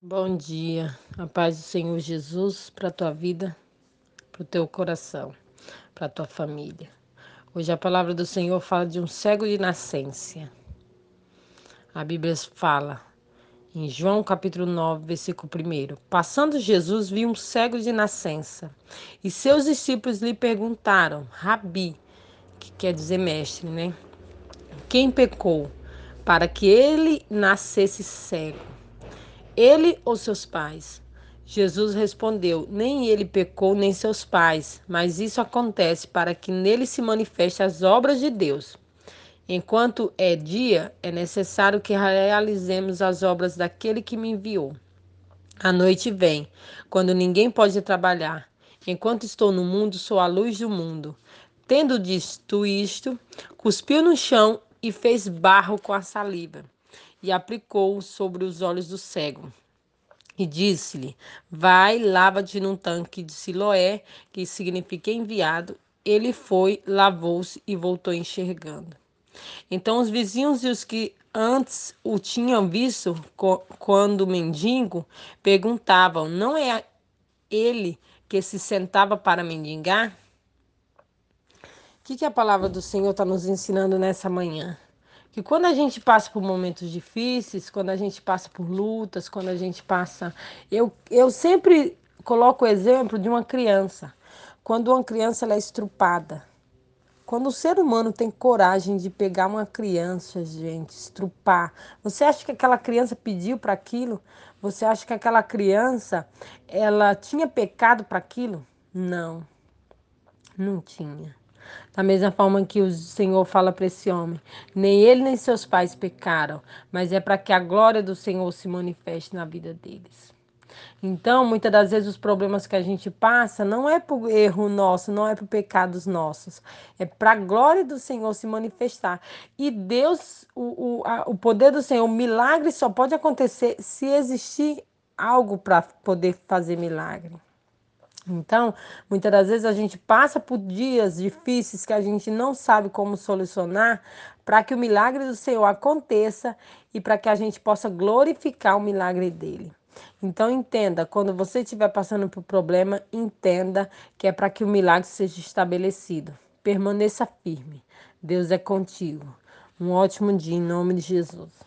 Bom dia, a paz do Senhor Jesus para a tua vida, para o teu coração, para a tua família. Hoje a palavra do Senhor fala de um cego de nascença. A Bíblia fala em João capítulo 9, versículo 1. Passando Jesus viu um cego de nascença e seus discípulos lhe perguntaram, Rabi, que quer dizer mestre, né? Quem pecou para que ele nascesse cego? Ele ou seus pais? Jesus respondeu: Nem ele pecou, nem seus pais, mas isso acontece para que nele se manifestem as obras de Deus. Enquanto é dia, é necessário que realizemos as obras daquele que me enviou. A noite vem, quando ninguém pode trabalhar. Enquanto estou no mundo, sou a luz do mundo. Tendo dito isto, cuspiu no chão e fez barro com a saliva e aplicou sobre os olhos do cego. E disse-lhe: Vai, lava-te num tanque de Siloé, que significa enviado. Ele foi, lavou-se e voltou enxergando. Então os vizinhos e os que antes o tinham visto quando mendigo perguntavam: Não é ele que se sentava para mendigar? O que, que a palavra do Senhor está nos ensinando nessa manhã? Que quando a gente passa por momentos difíceis, quando a gente passa por lutas, quando a gente passa. Eu, eu sempre coloco o exemplo de uma criança. Quando uma criança é estrupada. Quando o ser humano tem coragem de pegar uma criança, gente, estrupar, você acha que aquela criança pediu para aquilo? Você acha que aquela criança ela tinha pecado para aquilo? Não, não tinha. Da mesma forma que o Senhor fala para esse homem: nem ele nem seus pais pecaram, mas é para que a glória do Senhor se manifeste na vida deles. Então, muitas das vezes, os problemas que a gente passa não é por erro nosso, não é por pecados nossos, é para a glória do Senhor se manifestar. E Deus, o, o, a, o poder do Senhor, o milagre só pode acontecer se existir algo para poder fazer milagre. Então, muitas das vezes a gente passa por dias difíceis que a gente não sabe como solucionar para que o milagre do Senhor aconteça e para que a gente possa glorificar o milagre dele. Então entenda, quando você estiver passando por problema, entenda que é para que o milagre seja estabelecido. Permaneça firme. Deus é contigo. Um ótimo dia em nome de Jesus.